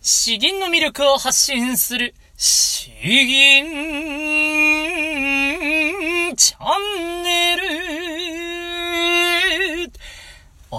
詩吟の魅力を発信する、詩吟チャンネル。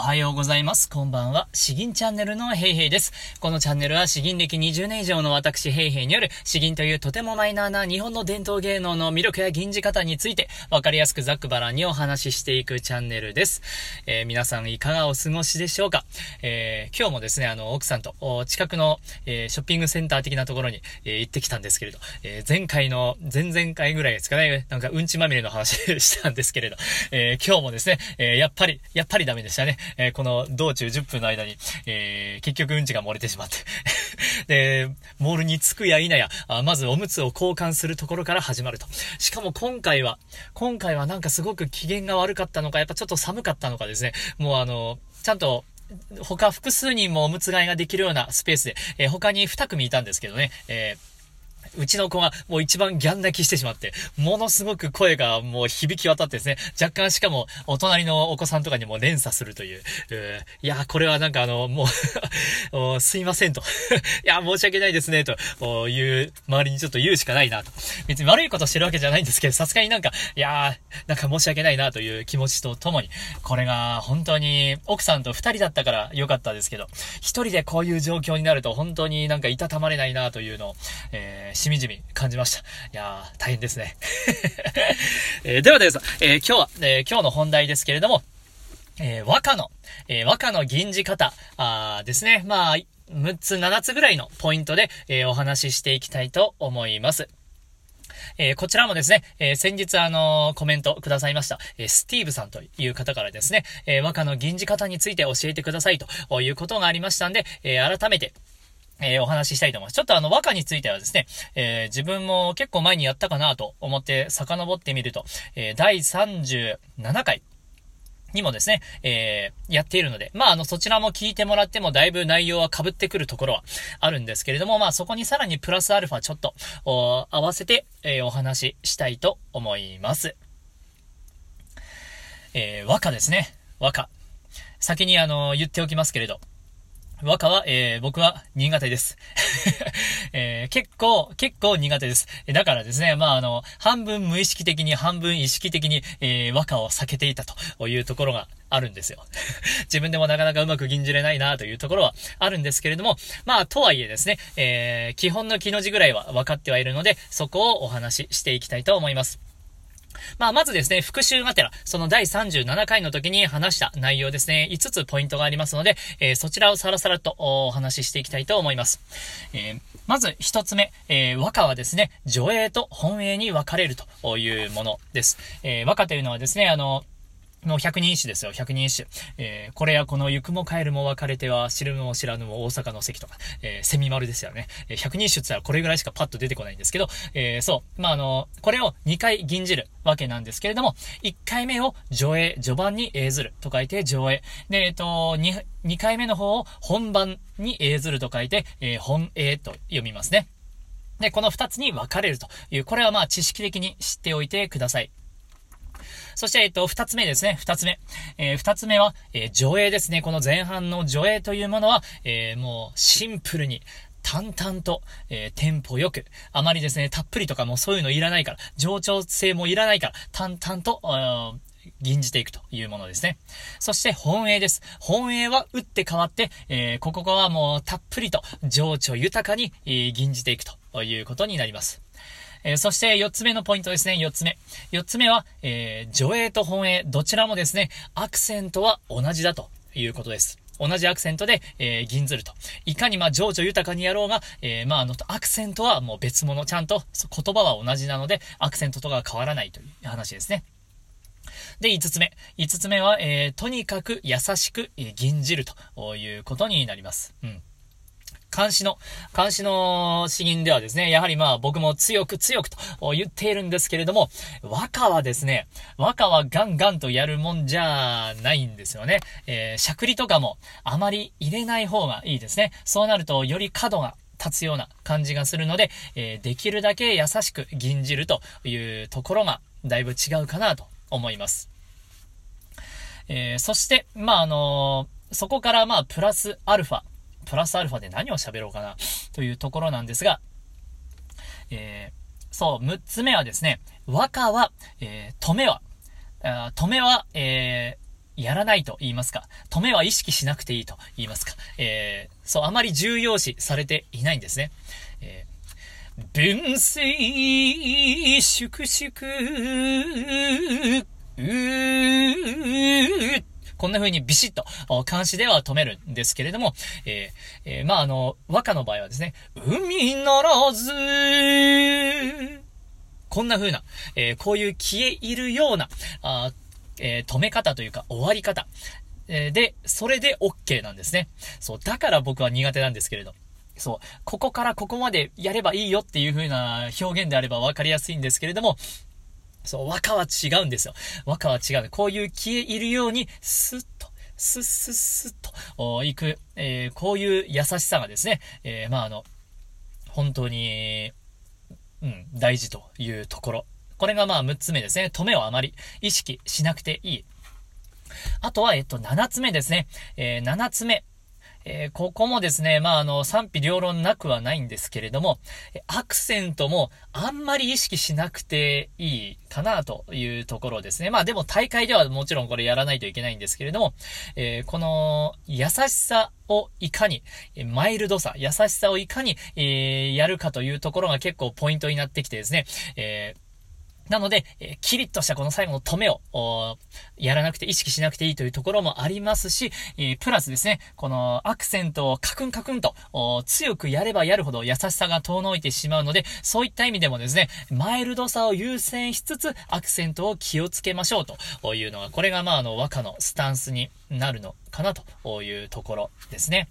はようございます。こんばんは。詩吟チャンネルのヘイヘイです。このチャンネルは詩吟歴20年以上の私ヘイヘイによる詩吟というとてもマイナーな日本の伝統芸能の魅力や吟じ方についてわかりやすくざっくばらんにお話ししていくチャンネルです。えー、皆さんいかがお過ごしでしょうか？えー、今日もですね、あの、奥さんと近くの、えー、ショッピングセンター的なところに、え行ってきたんですけれど、え前回の、前々回ぐらいですかね、なんかうんちまみれの話 したんですけれど、え今日もですね、えやっぱり、やっぱりダメでしたね。えー、この道中10分の間に、えー、結局うんちが漏れてしまって。で、モールに着くや否や、あまずおむつを交換するところから始まると。しかも今回は、今回はなんかすごく機嫌が悪かったのか、やっぱちょっと寒かったのかですね、もうあの、ちゃんと、他複数人もおむつ替えができるようなスペースで、えー、他に2組いたんですけどね、えーうちの子がもう一番ギャン泣きしてしまって、ものすごく声がもう響き渡ってですね、若干しかもお隣のお子さんとかにも連鎖するという、ういや、これはなんかあの、もう すいませんと。いや、申し訳ないですね、という、周りにちょっと言うしかないなと。別に悪いことしてるわけじゃないんですけど、さすがになんか、いやなんか申し訳ないなという気持ちとともに、これが本当に奥さんと二人だったから良かったですけど、一人でこういう状況になると本当になんかいたたまれないなというのを、えーしみじみ感じました。いやー、大変ですね。えー、ではです、えー、今日は、え、今日の本題ですけれども、え和歌の、え和歌の吟じ方、あですね。まあ、6つ、7つぐらいのポイントで、えお話ししていきたいと思います。えー、こちらもですね、えー、先日あのー、コメントくださいました、えスティーブさんという方からですね、え和歌の吟じ方について教えてくださいということがありましたんで、え改めて、えー、お話ししたいと思います。ちょっとあの、和歌についてはですね、えー、自分も結構前にやったかなと思って遡ってみると、えー、第37回にもですね、えー、やっているので、まあ、あの、そちらも聞いてもらってもだいぶ内容は被ってくるところはあるんですけれども、まあ、そこにさらにプラスアルファちょっと、お合わせて、えー、お話ししたいと思います。えー、和歌ですね。和歌。先にあの、言っておきますけれど、和歌は、えー、僕は苦手です。えー、結構、結構苦手です。だからですね、まあ、あの、半分無意識的に、半分意識的に、えー、和歌を避けていたというところがあるんですよ。自分でもなかなかうまく吟じれないなというところはあるんですけれども、まあ、とはいえですね、えー、基本の気の字ぐらいは分かってはいるので、そこをお話ししていきたいと思います。まあ、まずですね、復習がてら、その第37回の時に話した内容ですね、5つポイントがありますので、えー、そちらをさらさらとお話ししていきたいと思います。えー、まず1つ目、えー、和歌はですね、助営と本営に分かれるというものです。え和歌というのはですね、あの、の百人一首ですよ、百人一首。えー、これやこの行くも帰るも別れては知るも知らぬも大阪の関とか、えー、セミ丸ですよね。えー、百人一首って言ったらこれぐらいしかパッと出てこないんですけど、えー、そう。まあ、あの、これを2回吟じるわけなんですけれども、1回目を上映、序盤に映ずると書いて上映。で、えっ、ー、と、2、回目の方を本番に映ずると書いて、えー、本映と読みますね。で、この2つに分かれるという、これはまあ知識的に知っておいてください。そして、えっと、二つ目ですね。二つ目。えー、二つ目は、えー、上映ですね。この前半の上映というものは、えー、もう、シンプルに、淡々と、えー、テンポよく、あまりですね、たっぷりとかもそういうのいらないから、冗長性もいらないから、淡々と、吟じていくというものですね。そして本営です。本営は打って変わって、えー、ここはもうたっぷりと情緒豊かに、えー、吟じていくということになります。えー、そして4つ目のポイントですね、4つ目。4つ目は、えー、助映と本営、どちらもですね、アクセントは同じだということです。同じアクセントで、えー、銀ずると。いかにまあ情緒豊かにやろうが、えー、まああの、アクセントはもう別物。ちゃんと言葉は同じなので、アクセントとか変わらないという話ですね。で、5つ目。5つ目は、えー、とにかく優しく、えー、銀じるということになります。うん。監視の、監視の詩吟ではですね、やはりまあ僕も強く強くと言っているんですけれども、和歌はですね、和歌はガンガンとやるもんじゃないんですよね。えー、しゃくりとかもあまり入れない方がいいですね。そうなるとより角が立つような感じがするので、えー、できるだけ優しく吟じるというところがだいぶ違うかなと思います。えー、そして、まあ、あのそこからまあプラスアルファプラスアルファで何を喋ろうかな、というところなんですが、えー、そう、6つ目はですね、和歌は、えー、止めは、止めは、えー、やらないと言いますか、止めは意識しなくていいと言いますか、えー、そう、あまり重要視されていないんですね。えー、分水、粛々、うー、こんな風にビシッと、監視では止めるんですけれども、えー、えー、まあ、あの、和歌の場合はですね、海ならず、こんな風な、えー、こういう消え入るような、あえー、止め方というか終わり方。えー、で、それで OK なんですね。そう、だから僕は苦手なんですけれど。そう、ここからここまでやればいいよっていう風な表現であれば分かりやすいんですけれども、そう、和歌は違うんですよ。和歌は違う。こういう消え入るように、スッと、スッスッスッと、いく、えー、こういう優しさがですね、えー、まああの、本当に、うん、大事というところ。これがまあ6つ目ですね。止めをあまり意識しなくていい。あとは、えっと、7つ目ですね。えー、7つ目。えー、ここもですね、まあ、あの、賛否両論なくはないんですけれども、アクセントもあんまり意識しなくていいかなというところですね。まあ、でも大会ではもちろんこれやらないといけないんですけれども、えー、この優しさをいかに、マイルドさ、優しさをいかに、えー、やるかというところが結構ポイントになってきてですね、えーなので、えー、キリッとしたこの最後の止めを、やらなくて意識しなくていいというところもありますし、えー、プラスですね、このアクセントをカクンカクンと、強くやればやるほど優しさが遠のいてしまうので、そういった意味でもですね、マイルドさを優先しつつ、アクセントを気をつけましょうというのが、これがまあ、あの、和歌のスタンスになるのかなというところですね。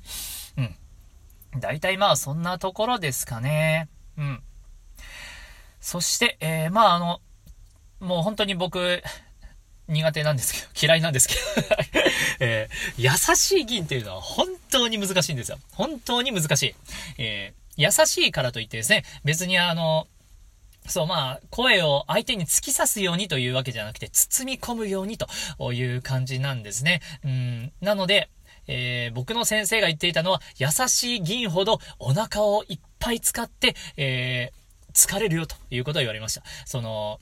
うん。大体まあ、そんなところですかね。うん。そして、えー、まあ、あの、もう本当に僕、苦手なんですけど、嫌いなんですけど えー、優しい銀っていうのは本当に難しいんですよ。本当に難しい。えー、優しいからといってですね、別にあの、そう、まあ、声を相手に突き刺すようにというわけじゃなくて、包み込むようにという感じなんですね。うん、なので、えー、僕の先生が言っていたのは、優しい銀ほどお腹をいっぱい使って、えー、疲れるよということを言われました。その、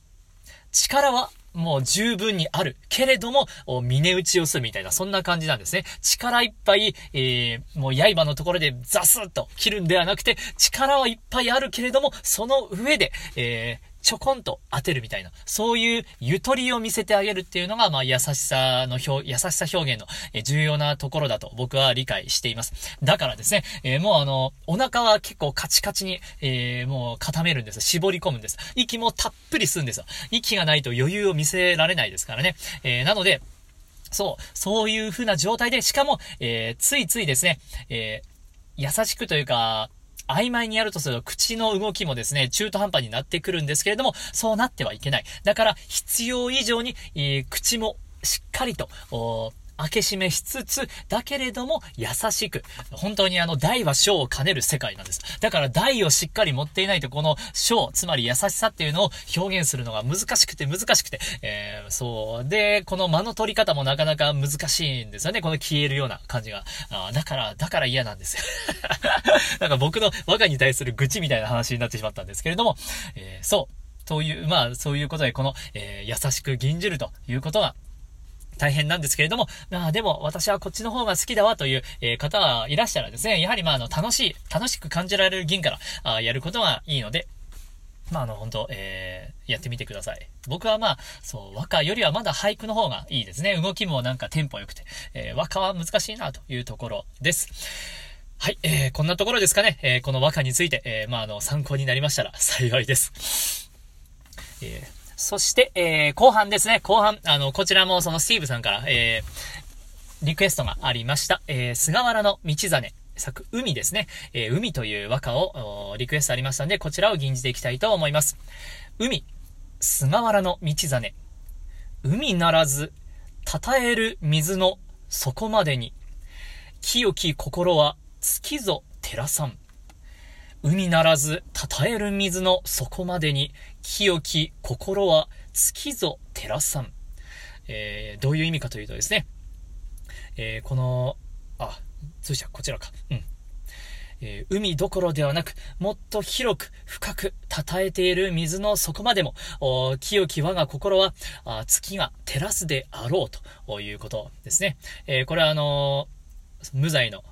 力はもう十分にある。けれども、峰打ちをするみたいな、そんな感じなんですね。力いっぱい、えー、もう刃のところでザスッと切るんではなくて、力はいっぱいあるけれども、その上で、えー、ちょこんと当てるみたいな、そういうゆとりを見せてあげるっていうのが、まあ、優しさの表、優しさ表現の、重要なところだと僕は理解しています。だからですね、えー、もうあの、お腹は結構カチカチに、えー、もう固めるんです。絞り込むんです。息もたっぷり吸うんですよ。息がないと余裕を見せられないですからね。えー、なので、そう、そういう風な状態で、しかも、え、ついついですね、えー、優しくというか、曖昧にやるとすると口の動きもですね、中途半端になってくるんですけれども、そうなってはいけない。だから、必要以上に、えー、口もしっかりと、開け閉めしつつ、だけれども優しく。本当にあの、大は小を兼ねる世界なんです。だから大をしっかり持っていないと、この小、つまり優しさっていうのを表現するのが難しくて難しくて、えー、そう。で、この間の取り方もなかなか難しいんですよね。この消えるような感じが。あだから、だから嫌なんですよ。なんか僕の我がに対する愚痴みたいな話になってしまったんですけれども、えー、そう。という、まあ、そういうことで、この、えー、優しく吟じるということが、大変なんですけれども、まあでも私はこっちの方が好きだわという、えー、方がいらっしたらですね、やはりまああの楽しい、楽しく感じられる銀からあやることがいいので、まあ、あの、本当えー、やってみてください。僕はまあ、そう、和歌よりはまだ俳句の方がいいですね。動きもなんかテンポ良くて、えー、和歌は難しいなというところです。はい、えー、こんなところですかね。えー、この和歌について、えー、まあ、あの、参考になりましたら 幸いです。えーそして、えー、後半ですね。後半、あの、こちらもそのスティーブさんから、えー、リクエストがありました。えー、菅原の道真。作、海ですね。えー、海という和歌をリクエストありましたんで、こちらを吟じていきたいと思います。海、菅原の道真。海ならず、たたえる水の底までに、清き心は月ぞ照らさん。海ならず、たたえる水の底までに、清き心は月ぞ照らさん。えー、どういう意味かというとですね、えー、この、あ、通じゃこちらか。うん。えー、海どころではなく、もっと広く、深く、称えている水の底までも、清き我が心は、あ月が照らすであろうということですね。えー、これはあの無罪の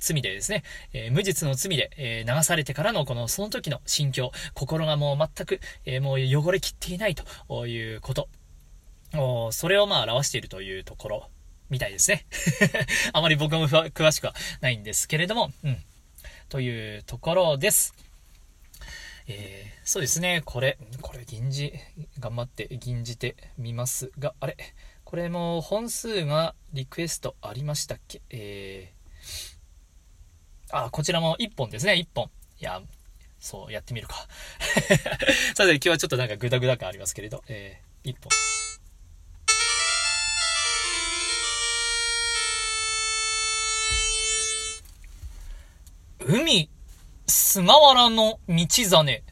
罪でですね、えー、無実の罪で、えー、流されてからのこのその時の心境、心がもう全く、えー、もう汚れきっていないということ。それをまあ表しているというところみたいですね。あまり僕も詳しくはないんですけれども、うん。というところです。えー、そうですね、これ、これ、銀じ、頑張って銀じてみますが、あれ？これも本数がリクエストありましたっけ？えー、あ、こちらも1本ですね、1本。いや、そう、やってみるか。さて、今日はちょっとなんかグダグダ感ありますけれど、えー、1本。海、菅原の道真。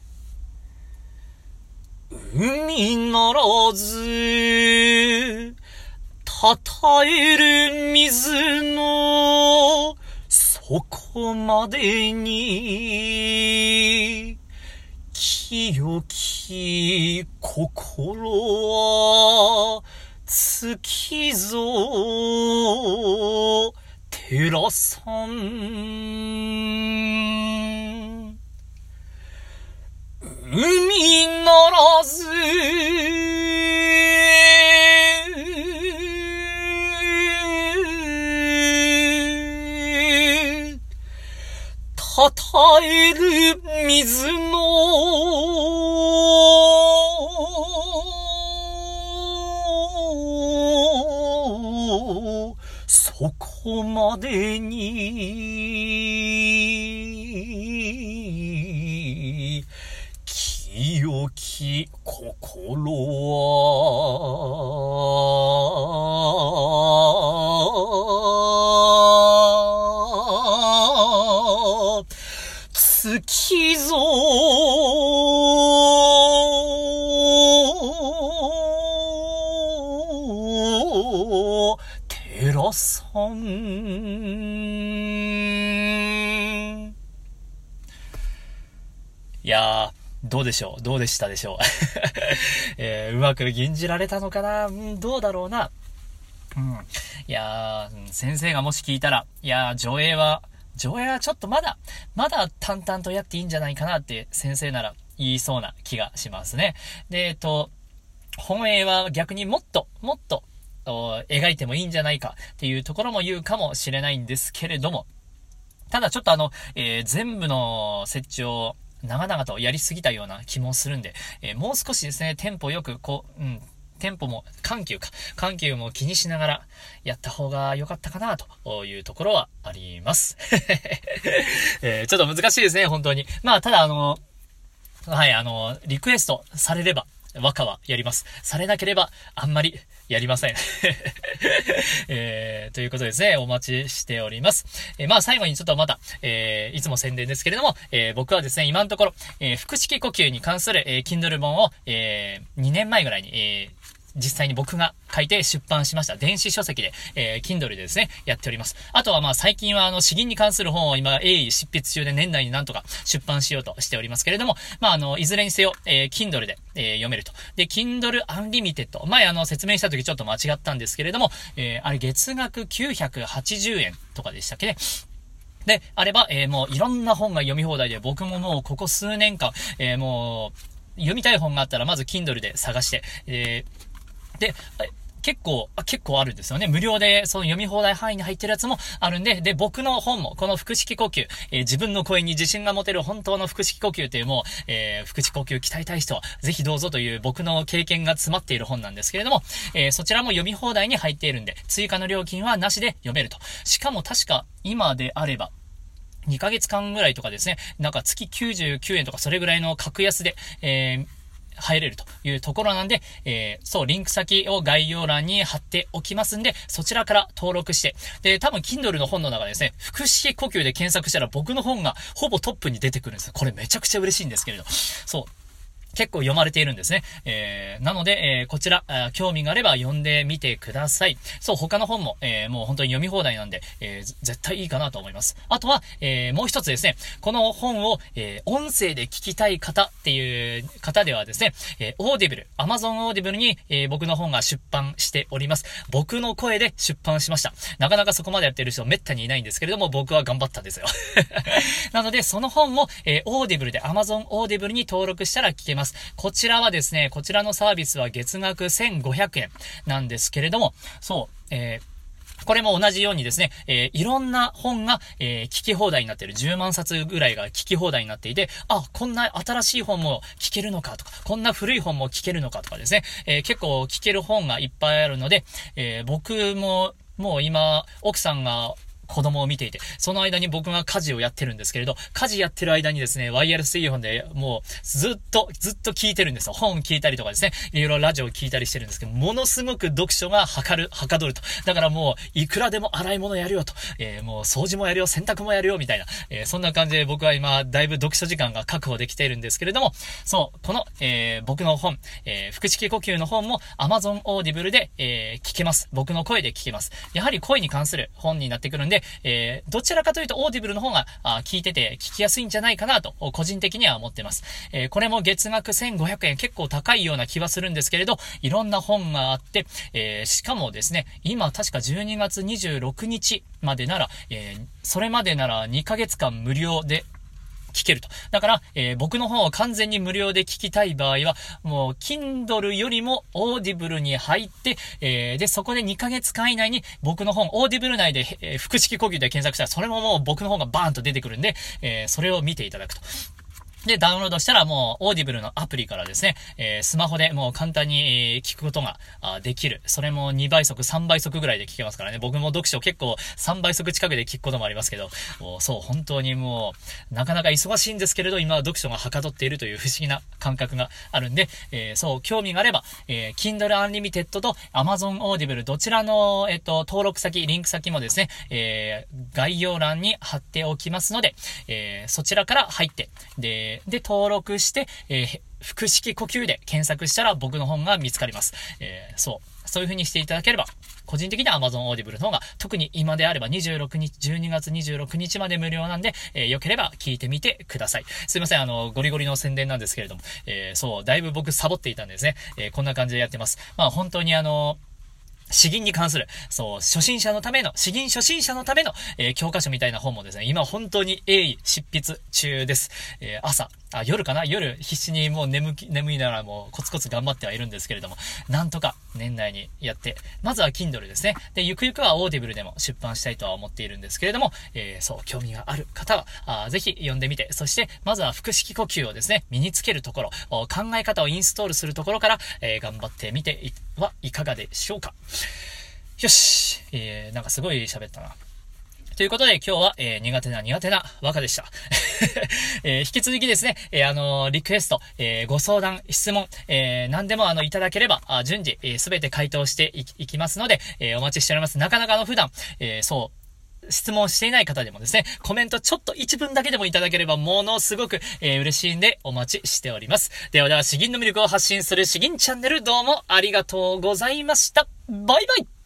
海ならず、たたえる水の底までに、清き心は月ぞ寺さん。海ならず、える水の。底までに、月ぞ寺さん。いやー、どうでしょうどうでしたでしょう えー、うまく吟じられたのかな？うん、どうだろうな。うん。いやー、先生がもし聞いたら、いやー、上映は、上映はちょっとまだ、まだ淡々とやっていいんじゃないかなって先生なら言いそうな気がしますね。で、えっと、本営は逆にもっと、もっと描いてもいいんじゃないかっていうところも言うかもしれないんですけれども、ただちょっとあの、えー、全部の設置を長々とやりすぎたような気もするんで、えー、もう少しですね、テンポよく、こう、うん、テンポも、緩急か、緩急も気にしながらやった方が良かったかなというところはあります。えー、ちょっと難しいですね、本当に。まあ、ただあの、はい、あの、リクエストされれば、和歌はやります。されなければ、あんまりやりません。えー、ということですね、お待ちしております。えー、まあ最後にちょっとまた、えー、いつも宣伝ですけれども、えー、僕はですね、今のところ、え、腹式呼吸に関する、えー、Kindle 本を、え、2年前ぐらいに、えー、実際に僕が書いて出版しました。電子書籍で、えー、Kindle でですね、やっております。あとはまあ最近はあの、詩吟に関する本を今、鋭意執筆中で年内になんとか出版しようとしておりますけれども、まああの、いずれにせよ、えー、Kindle で、えー、読めると。で、Kindle Unlimited。前あの、説明した時ちょっと間違ったんですけれども、えー、あれ月額980円とかでしたっけね。で、あれば、えー、もういろんな本が読み放題で、僕ももうここ数年間、えー、もう、読みたい本があったら、まず Kindle で探して、えーで、結構、結構あるんですよね。無料で、その読み放題範囲に入ってるやつもあるんで、で、僕の本も、この腹式呼吸、えー、自分の声に自信が持てる本当の腹式呼吸っていうもう、えー、腹式呼吸鍛えたい人は、ぜひどうぞという僕の経験が詰まっている本なんですけれども、えー、そちらも読み放題に入っているんで、追加の料金はなしで読めると。しかも確か、今であれば、2ヶ月間ぐらいとかですね、なんか月99円とかそれぐらいの格安で、えー、入れるというところなんで、えー、そう、リンク先を概要欄に貼っておきますんで、そちらから登録して、で、多分 Kindle の本の中でですね、腹式呼吸で検索したら僕の本がほぼトップに出てくるんですこれめちゃくちゃ嬉しいんですけれど。そう。結構読まれているんですね。えー、なので、えー、こちら、興味があれば読んでみてください。そう、他の本も、えー、もう本当に読み放題なんで、えー、絶対いいかなと思います。あとは、えー、もう一つですね、この本を、えー、音声で聞きたい方っていう方ではですね、えー、オーディブル、アマゾンオーディブルに、えー、僕の本が出版しております。僕の声で出版しました。なかなかそこまでやってる人めったにいないんですけれども、僕は頑張ったんですよ。なので、その本も、えー、オーディブルで Amazon オーディブルに登録したら聞けます。こちらはですね、こちらのサービスは月額1500円なんですけれども、そう、えーこれも同じようにですね、えー、いろんな本が、えー、聞き放題になっている。10万冊ぐらいが聞き放題になっていて、あ、こんな新しい本も聞けるのかとか、こんな古い本も聞けるのかとかですね、えー、結構聞ける本がいっぱいあるので、え僕も、もう今、奥さんが子供を見ていて、その間に僕が家事をやってるんですけれど、家事やってる間にですね、ワイヤレスイヤホンでもうずっと、ずっと聞いてるんですよ。本聞いたりとかですね、いろいろラジオ聞いたりしてるんですけど、ものすごく読書がはかる、はかどると。だからもう、いくらでも洗い物やるよと。えー、もう掃除もやるよ、洗濯もやるよ、みたいな。えー、そんな感じで僕は今、だいぶ読書時間が確保できているんですけれども、そう、この、えー、僕の本、えー、腹式呼吸の本も Amazon Audible で、え、聞けます。僕の声で聞けます。やはり声に関する本になってくるんで、えー、どちらかというとオーディブルの方があ聞いてて聞きやすいんじゃないかなと、個人的には思ってます。えー、これも月額1500円結構高いような気はするんですけれど、いろんな本があって、えー、しかもですね、今確か12月26日までなら、えー、それまでなら2ヶ月間無料で聞けると。だから、えー、僕の本を完全に無料で聞きたい場合は、もう、Kindle よりも Audible に入って、えー、で、そこで2ヶ月間以内に僕の本、Audible 内で、えー、腹式呼吸で検索したら、それももう僕の本がバーンと出てくるんで、えー、それを見ていただくと。で、ダウンロードしたらもう、オーディブルのアプリからですね、えー、スマホでもう簡単に、えー、聞くことができる。それも2倍速、3倍速ぐらいで聞けますからね。僕も読書結構3倍速近くで聞くこともありますけど、そう、本当にもう、なかなか忙しいんですけれど、今は読書がはかどっているという不思議な感覚があるんで、えー、そう、興味があれば、えー、Kindle Unlimited と Amazon Audible どちらの、えっ、と、登録先、リンク先もですね、え、概要欄に貼っておきますので、え、そちらから入って、で、で、登録して、えー、腹式呼吸で検索したら僕の本が見つかります。えー、そう。そういう風にしていただければ、個人的には Amazon Audible の方が、特に今であれば26日、12月26日まで無料なんで、えー、よければ聞いてみてください。すいません、あの、ゴリゴリの宣伝なんですけれども、えー、そう、だいぶ僕サボっていたんですね。えー、こんな感じでやってます。まあ本当にあの詩吟に関する、そう、初心者のための、詩吟初心者のための、えー、教科書みたいな本もですね、今本当に鋭意執筆中です。えー、朝、あ、夜かな？夜必死にもう眠き、眠いならもうコツコツ頑張ってはいるんですけれども、なんとか年内にやって、まずは Kindle ですね。で、ゆくゆくは Audible でも出版したいとは思っているんですけれども、えー、そう、興味がある方は、あぜひ読んでみて、そして、まずは腹式呼吸をですね、身につけるところ、考え方をインストールするところから、えー、頑張ってみてはいかがでしょうか？よし、えー、なんかすごい喋ったな。ということで今日は、えー、苦手な苦手な和歌でした。えー、引き続きですね、えー、あのリクエスト、えご相談、質問、え何でもあの、いただければ、あ順次、す、え、べ、て回答していきますので、えお待ちしております。なかなかの普段、えそう、質問していない方でもですね、コメントちょっと一文だけでもいただければものすごく、えー、嬉しいんでお待ちしております。ではでは、詩吟の魅力を発信する詩吟チャンネルどうもありがとうございました。バイバイ